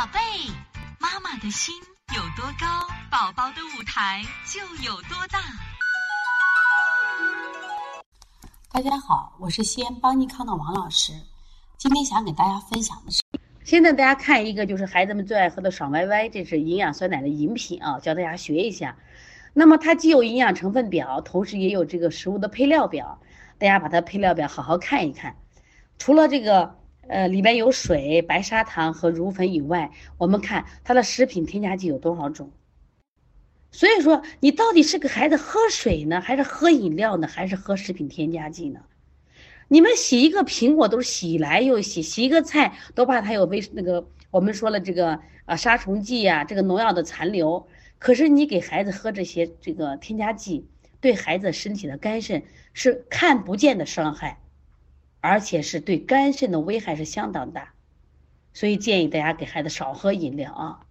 宝贝，妈妈的心有多高，宝宝的舞台就有多大。大家好，我是西安邦尼康的王老师。今天想给大家分享的是，现在大家看一个就是孩子们最爱喝的爽歪歪，这是营养酸奶的饮品啊，教大家学一下。那么它既有营养成分表，同时也有这个食物的配料表，大家把它配料表好好看一看。除了这个。呃，里边有水、白砂糖和乳粉以外，我们看它的食品添加剂有多少种。所以说，你到底是给孩子喝水呢，还是喝饮料呢，还是喝食品添加剂呢？你们洗一个苹果都是洗来又洗，洗一个菜都怕它有微那个我们说了这个啊杀虫剂呀，这个农药的残留。可是你给孩子喝这些这个添加剂，对孩子身体的肝肾是看不见的伤害。而且是对肝肾的危害是相当大，所以建议大家给孩子少喝饮料啊。